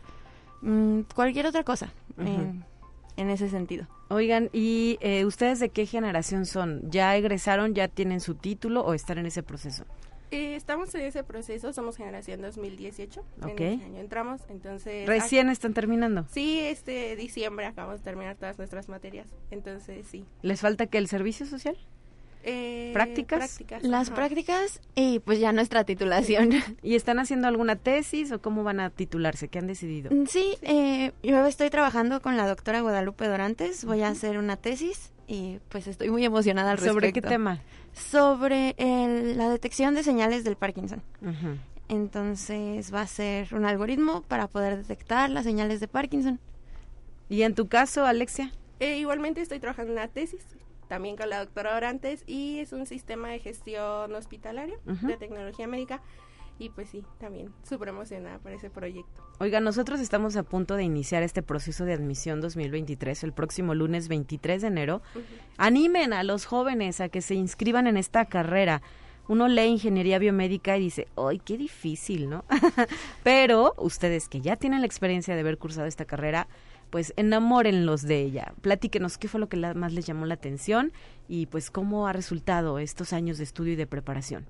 mm, cualquier otra cosa en, en ese sentido. Oigan, ¿y eh, ustedes de qué generación son? ¿Ya egresaron, ya tienen su título o están en ese proceso? Eh, estamos en ese proceso, somos generación 2018. Ok. En ese año entramos, entonces... Recién están terminando. Sí, este diciembre acabamos de terminar todas nuestras materias, entonces sí. ¿Les falta que el servicio social? Eh, ¿Prácticas? prácticas, Las ajá. prácticas y pues ya nuestra titulación. ¿Y están haciendo alguna tesis o cómo van a titularse? ¿Qué han decidido? Sí, eh, yo estoy trabajando con la doctora Guadalupe Dorantes, voy a hacer una tesis y pues estoy muy emocionada al respecto. ¿Sobre qué tema? Sobre el- la detección de señales del Parkinson. Entonces va a ser un algoritmo para poder detectar las señales de Parkinson. ¿Y en tu caso, Alexia? Eh, igualmente estoy trabajando en una tesis, también con la doctora Orantes, y es un sistema de gestión hospitalaria de tecnología médica. Y pues sí, también súper emocionada por ese proyecto. Oiga, nosotros estamos a punto de iniciar este proceso de admisión 2023 el próximo lunes 23 de enero. Animen a los jóvenes a que se inscriban en esta carrera. Uno lee ingeniería biomédica y dice, ¡ay, qué difícil, ¿no? Pero ustedes que ya tienen la experiencia de haber cursado esta carrera, pues enamórenlos de ella. Platíquenos qué fue lo que la- más les llamó la atención y pues cómo ha resultado estos años de estudio y de preparación.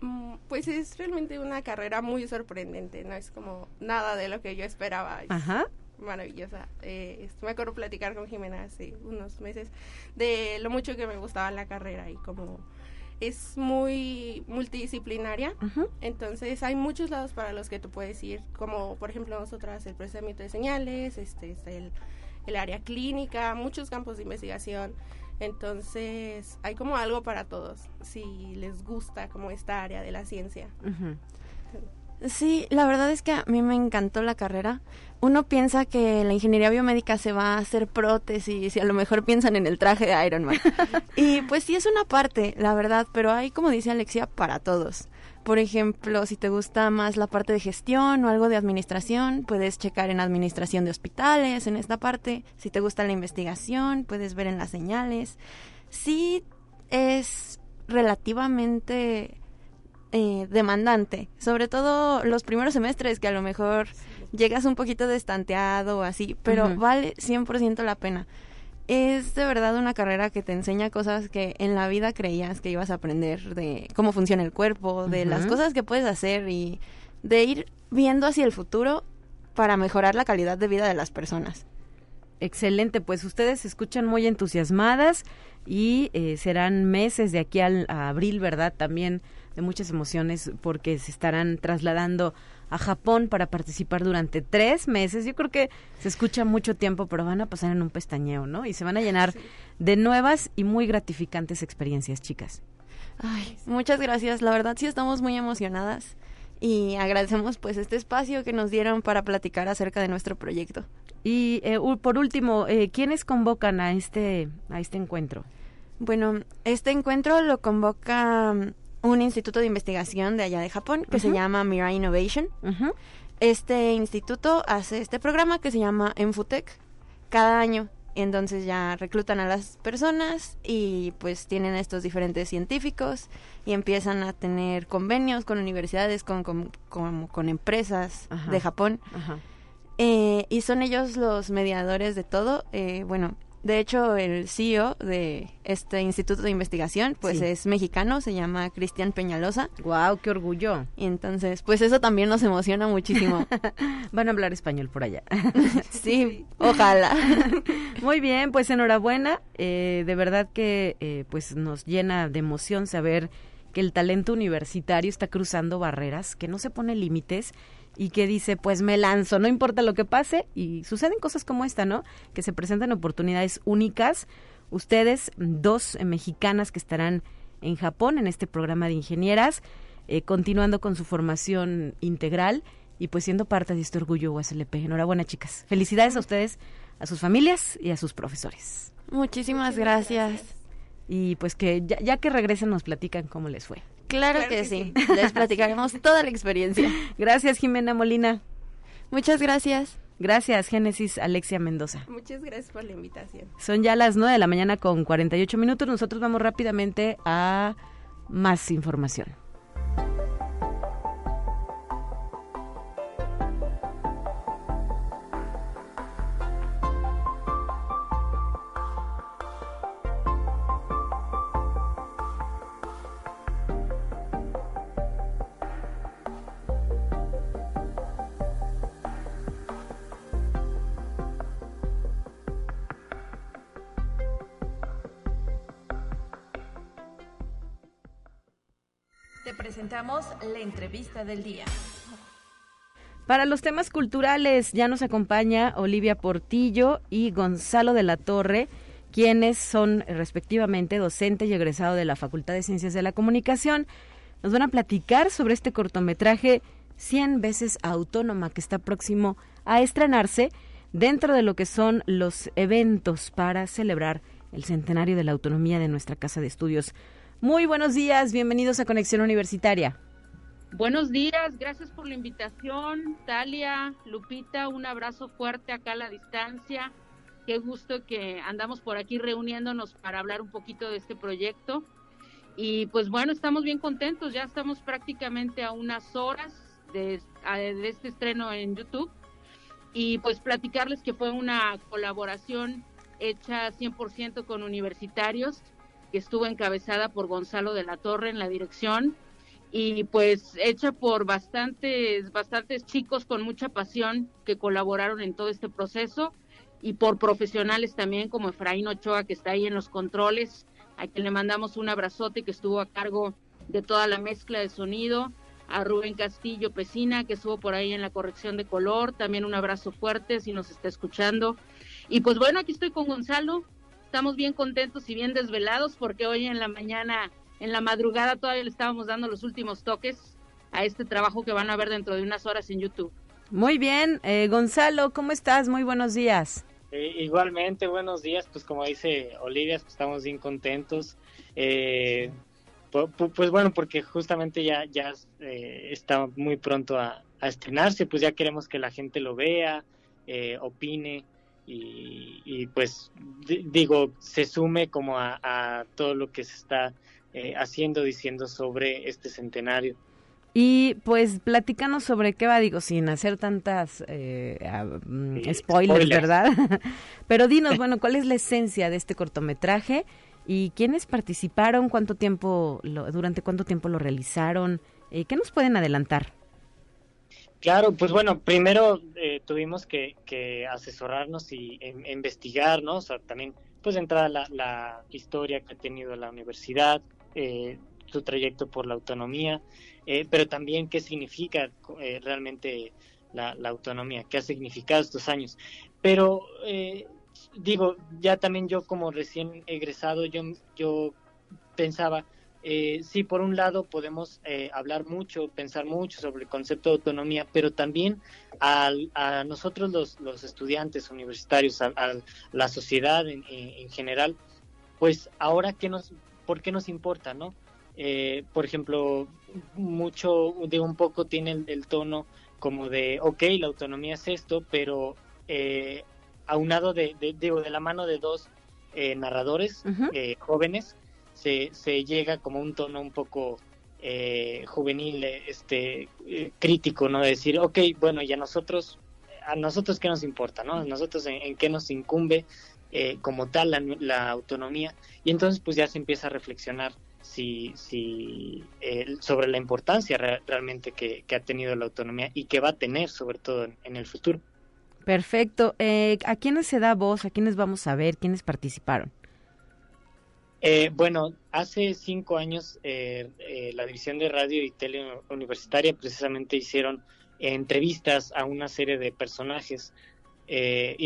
Mm, Pues es realmente una carrera muy sorprendente, no es como nada de lo que yo esperaba. Es Ajá. Maravillosa. Eh, me acuerdo platicar con Jimena hace unos meses de lo mucho que me gustaba la carrera y como es muy multidisciplinaria. Entonces hay muchos lados para los que tú puedes ir, como por ejemplo nosotras el procesamiento de señales, este es el, el área clínica, muchos campos de investigación. Entonces hay como algo para todos, si les gusta como esta área de la ciencia. Sí, la verdad es que a mí me encantó la carrera. Uno piensa que la ingeniería biomédica se va a hacer prótesis y a lo mejor piensan en el traje de Iron Man. y pues sí es una parte, la verdad, pero hay, como dice Alexia, para todos. Por ejemplo, si te gusta más la parte de gestión o algo de administración, puedes checar en administración de hospitales, en esta parte. Si te gusta la investigación, puedes ver en las señales. Sí es relativamente eh, demandante, sobre todo los primeros semestres que a lo mejor llegas un poquito destanteado o así, pero Ujú. vale 100% la pena. Es de verdad una carrera que te enseña cosas que en la vida creías que ibas a aprender de cómo funciona el cuerpo, de las cosas que puedes hacer y de ir viendo hacia el futuro para mejorar la calidad de vida de las personas. Excelente, pues ustedes se escuchan muy entusiasmadas y eh, serán meses de aquí al, a abril, ¿verdad? También de muchas emociones porque se estarán trasladando a Japón para participar durante tres meses. Yo creo que se escucha mucho tiempo, pero van a pasar en un pestañeo, ¿no? Y se van a llenar de nuevas y muy gratificantes experiencias, chicas. Ay, muchas gracias. La verdad sí estamos muy emocionadas y agradecemos pues este espacio que nos dieron para platicar acerca de nuestro proyecto. Y eh, por último, eh, ¿quiénes convocan a este a este encuentro? Bueno, este encuentro lo convoca un instituto de investigación de allá de Japón que se llama Mirai Innovation. Este instituto hace este programa que se llama Enfutec cada año. Entonces ya reclutan a las personas y pues tienen estos diferentes científicos y empiezan a tener convenios con universidades, con, con, con- con empresas Ajá. de Japón. Ajá. Eh, y son ellos los mediadores de todo. Eh, bueno, de hecho, el CEO de este instituto de investigación, pues Sí. es mexicano, se llama Cristian Peñalosa. ¡Wow! ¡Qué orgullo! Y entonces, pues eso también nos emociona muchísimo. Van a hablar español por allá. sí, ojalá. Muy bien, pues enhorabuena. Eh, de verdad que eh, pues nos llena de emoción saber que el talento universitario está cruzando barreras, que no se pone límites y que dice, pues me lanzo, no importa lo que pase. Y suceden cosas como esta, ¿no? Que se presentan oportunidades únicas. Ustedes, dos mexicanas que estarán en Japón en este programa de ingenieras, eh, continuando con su formación integral y pues siendo parte de este orgullo USLP. Enhorabuena, chicas. Felicidades a ustedes, a sus familias y a sus profesores. Muchísimas gracias. Y pues que ya, ya que regresen nos platican cómo les fue. Claro, que, sí. Les platicaremos toda la experiencia. Gracias, Jimena Molina. Muchas gracias. Gracias, Génesis Alexia Mendoza. Muchas gracias por la invitación. Son ya las 9 de la mañana con 48 minutos. Nosotros vamos rápidamente a más información. La entrevista del día. Para los temas culturales ya nos acompaña Olivia Portillo y Gonzalo de la Torre, quienes son respectivamente docente y egresado de la Facultad de Ciencias de la Comunicación. Nos van a platicar sobre este cortometraje 100 veces autónoma que está próximo a estrenarse dentro de lo que son los eventos para celebrar el centenario de la autonomía de nuestra Casa de Estudios. Muy buenos días, bienvenidos a Conexión Universitaria. Buenos días, gracias por la invitación, Talia, Lupita, un abrazo fuerte acá a la distancia. Qué gusto que andamos por aquí reuniéndonos para hablar un poquito de este proyecto. Y pues bueno, estamos bien contentos, ya estamos prácticamente a unas horas de, de este estreno en YouTube. Y pues platicarles que fue una colaboración hecha 100% con universitarios, que estuvo encabezada por Gonzalo de la Torre en la dirección y pues hecha por bastantes, bastantes chicos con mucha pasión que colaboraron en todo este proceso y por profesionales también como Efraín Ochoa que está ahí en los controles, a quien le mandamos un abrazote que estuvo a cargo de toda la mezcla de sonido, a Rubén Castillo Pesina que estuvo por ahí en la corrección de color, también un abrazo fuerte si nos está escuchando. Y pues bueno, aquí estoy con Gonzalo, estamos bien contentos y bien desvelados porque hoy en la mañana en la madrugada todavía le estábamos dando los últimos toques a este trabajo que van a ver dentro de unas horas en YouTube. Muy bien, eh, Gonzalo, ¿cómo estás? Muy buenos días. Eh, igualmente, buenos días, pues como dice Olivia, pues estamos bien contentos. Eh, pues, bueno, porque justamente ya, ya está muy pronto a, estrenarse, pues ya queremos que la gente lo vea, opine y, pues digo, se sume como a, a todo lo que se está eh, haciendo, diciendo sobre este centenario. Y pues platícanos sobre qué va, digo, sin hacer tantas eh, mm, spoilers, ¿verdad? Pero dinos, bueno, ¿cuál es la esencia de este cortometraje? ¿Y quiénes participaron? ¿Cuánto tiempo, lo, durante cuánto tiempo lo realizaron? Eh, ¿Qué nos pueden adelantar? Claro, pues bueno, primero tuvimos que, asesorarnos y investigar, ¿no? O sea, también, pues entrar la, la historia que ha tenido la universidad, eh, su trayecto por la autonomía, eh, pero también qué significa eh, realmente la, autonomía, qué ha significado estos años. Pero digo, ya también yo como recién egresado, yo, yo pensaba, sí, por un lado podemos hablar mucho, pensar mucho sobre el concepto de autonomía, pero también a nosotros los, los estudiantes universitarios, a, la sociedad en, en, general, pues ahora que nos, ¿por qué nos importa, no? Eh, por ejemplo, mucho de un poco tiene el, tono como de, ok, la autonomía es esto, pero eh, aunado de, de, de, la mano de dos eh, narradores eh, jóvenes, se, se llega como un tono un poco juvenil, este, crítico, ¿no? De decir, ok, bueno, y a nosotros, a nosotros qué nos importa, ¿no? A nosotros en qué nos incumbe eh, como tal la, autonomía y entonces pues ya se empieza a reflexionar si, si eh, sobre la importancia realmente que, ha tenido la autonomía y que va a tener sobre todo en, el futuro. Perfecto. Eh, ¿A quiénes se da voz? ¿A quiénes vamos a ver? ¿Quiénes participaron? Bueno, hace cinco años la División de Radio y Tele Universitaria precisamente hicieron entrevistas a una serie de personajes eh,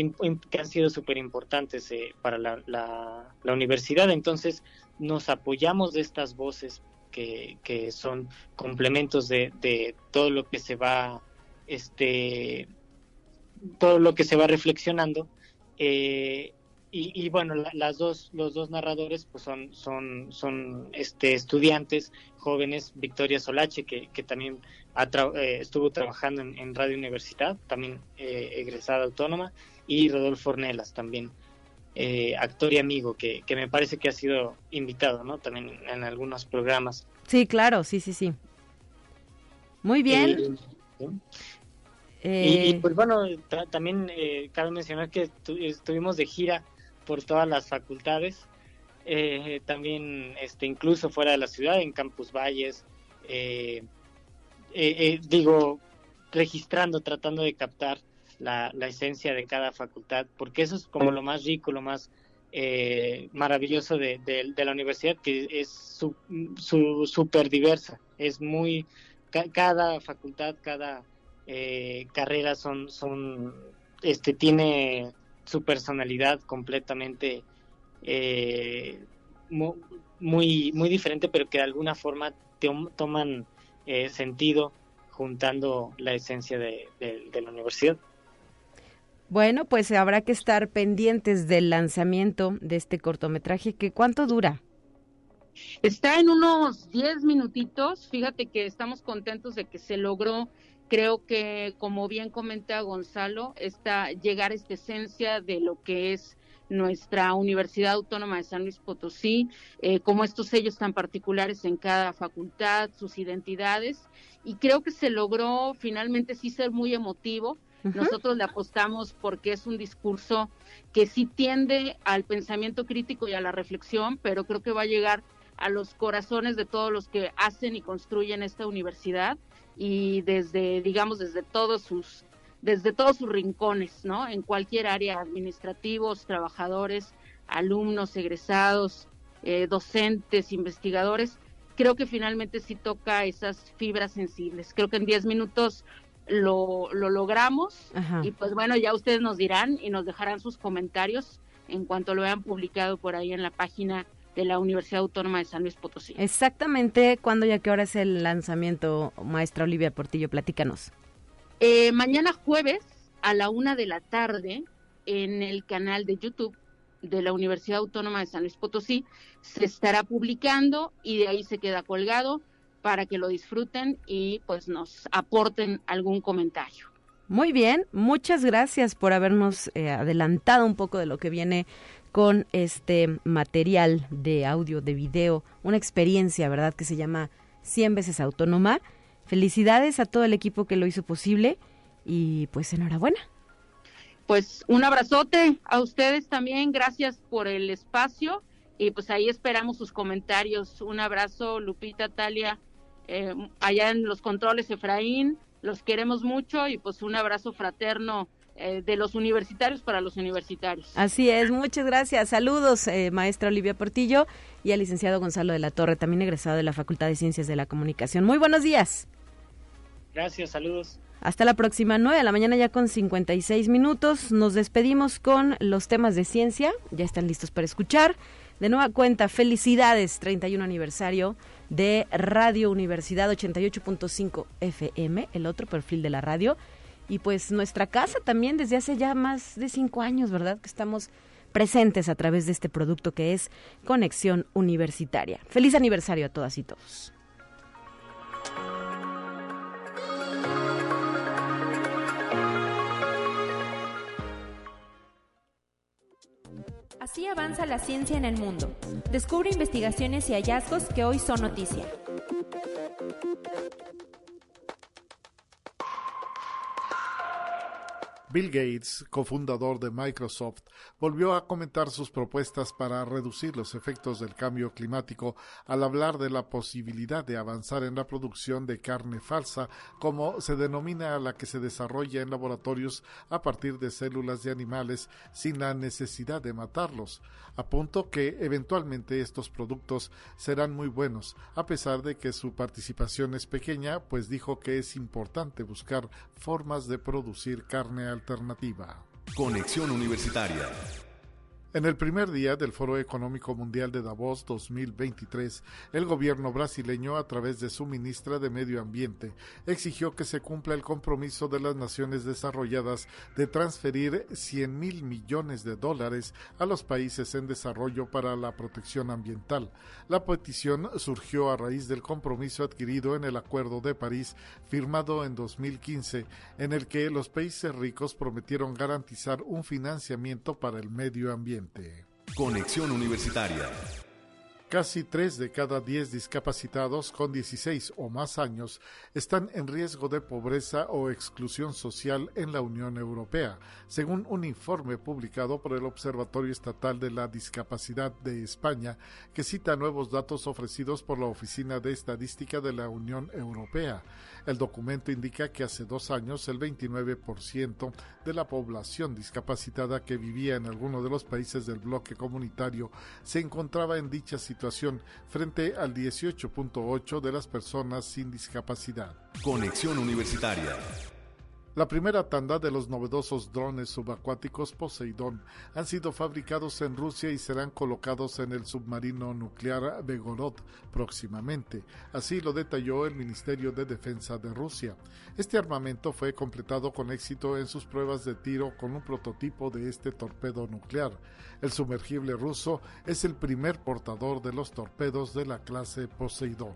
que han sido súper importantes eh, para la, la, universidad. Entonces nos apoyamos de estas voces que, que son complementos de, de, todo lo que se va, este, todo lo que se va reflexionando. Eh, y, bueno, las dos, los dos narradores pues son, son, son este, estudiantes jóvenes, Victoria Solache, que, que también eh, estuvo trabajando en, Radio Universidad, también eh, egresada autónoma, y Rodolfo Ornelas, también eh, actor y amigo, que, que, me parece que ha sido invitado, ¿no? También en algunos programas. Sí, claro, sí, sí, sí. Muy bien. Y, pues bueno, también cabe mencionar que estuvimos de gira por todas las facultades, eh, también este, incluso fuera de la ciudad, en Campus Valles, eh, eh, digo, registrando, tratando de captar la, esencia de cada facultad, porque eso es como lo más rico, lo más eh, maravilloso de, la universidad, que es súper su, diversa. Es muy, cada facultad, cada eh, carrera son, son, este, tiene su personalidad completamente eh, muy, muy diferente, pero que de alguna forma toman eh, sentido juntando la esencia de, la universidad. Bueno, pues habrá que estar pendientes del lanzamiento de este cortometraje. que ¿Cuánto dura? Está en unos 10 minutitos. Fíjate que estamos contentos de que se logró. Creo que, como bien comenta Gonzalo, está llegar a esta esencia de lo que es nuestra Universidad Autónoma de San Luis Potosí, eh, como estos sellos tan particulares en cada facultad, sus identidades, y creo que se logró finalmente sí ser muy emotivo. Nosotros le apostamos porque es un discurso que sí tiende al pensamiento crítico y a la reflexión, pero creo que va a llegar a los corazones de todos los que hacen y construyen esta universidad y desde, digamos, desde todos sus desde todos sus rincones, ¿no? En cualquier área, administrativos, trabajadores, alumnos, egresados, eh, docentes, investigadores. Creo que finalmente sí toca esas fibras sensibles. Creo que en 10 minutos lo, lo logramos y pues bueno, ya ustedes nos dirán y nos dejarán sus comentarios en cuanto lo vean publicado por ahí en la página de la Universidad Autónoma de San Luis Potosí. Exactamente, ¿cuándo y a qué hora es el lanzamiento, maestra Olivia Portillo? Platícanos. Eh, mañana jueves a la una de la tarde en el canal de YouTube de la Universidad Autónoma de San Luis Potosí se estará publicando y de ahí se queda colgado para que lo disfruten y pues nos aporten algún comentario. Muy bien, muchas gracias por habernos eh, adelantado un poco de lo que viene con este material de audio, de video, una experiencia, ¿verdad? Que se llama 100 veces autónoma Felicidades a todo el equipo que lo hizo posible y pues enhorabuena. Pues un abrazote a ustedes también, gracias por el espacio y pues ahí esperamos sus comentarios. Un abrazo, Lupita, Talia, eh, allá en los controles, Efraín, los queremos mucho y pues un abrazo fraterno eh, de los universitarios para los universitarios. Así es, muchas gracias. Saludos, eh, maestra Olivia Portillo y al licenciado Gonzalo de la Torre, también egresado de la Facultad de Ciencias de la Comunicación. Muy buenos días. Gracias, saludos. Hasta la próxima, 9 de la mañana ya con 56 minutos. Nos despedimos con los temas de ciencia. Ya están listos para escuchar. De nueva cuenta, felicidades, 31 aniversario de Radio Universidad 88.5 FM, el otro perfil de la radio. Y pues nuestra casa también desde hace ya más de cinco años, ¿verdad? Que estamos presentes a través de este producto que es Conexión Universitaria. Feliz aniversario a todas y todos. Así avanza la ciencia en el mundo. Descubre investigaciones y hallazgos que hoy son noticia. Bill Gates, cofundador de Microsoft, volvió a comentar sus propuestas para reducir los efectos del cambio climático al hablar de la posibilidad de avanzar en la producción de carne falsa, como se denomina la que se desarrolla en laboratorios a partir de células de animales sin la necesidad de matarlos. Apunto que eventualmente estos productos serán muy buenos, a pesar de que su participación es pequeña, pues dijo que es importante buscar formas de producir carne alternativa. Conexión Universitaria en el primer día del Foro Económico Mundial de Davos 2023, el gobierno brasileño, a través de su ministra de Medio Ambiente, exigió que se cumpla el compromiso de las naciones desarrolladas de transferir 100 mil millones de dólares a los países en desarrollo para la protección ambiental. La petición surgió a raíz del compromiso adquirido en el Acuerdo de París firmado en 2015, en el que los países ricos prometieron garantizar un financiamiento para el medio ambiente. Conexión Universitaria. Casi tres de cada diez discapacitados con 16 o más años están en riesgo de pobreza o exclusión social en la Unión Europea, según un informe publicado por el Observatorio Estatal de la Discapacidad de España, que cita nuevos datos ofrecidos por la Oficina de Estadística de la Unión Europea. El documento indica que hace dos años el 29% de la población discapacitada que vivía en alguno de los países del bloque comunitario se encontraba en dicha situación frente al 18.8% de las personas sin discapacidad. Conexión Universitaria. La primera tanda de los novedosos drones subacuáticos Poseidón han sido fabricados en Rusia y serán colocados en el submarino nuclear Begorod próximamente. Así lo detalló el Ministerio de Defensa de Rusia. Este armamento fue completado con éxito en sus pruebas de tiro con un prototipo de este torpedo nuclear. El sumergible ruso es el primer portador de los torpedos de la clase Poseidón.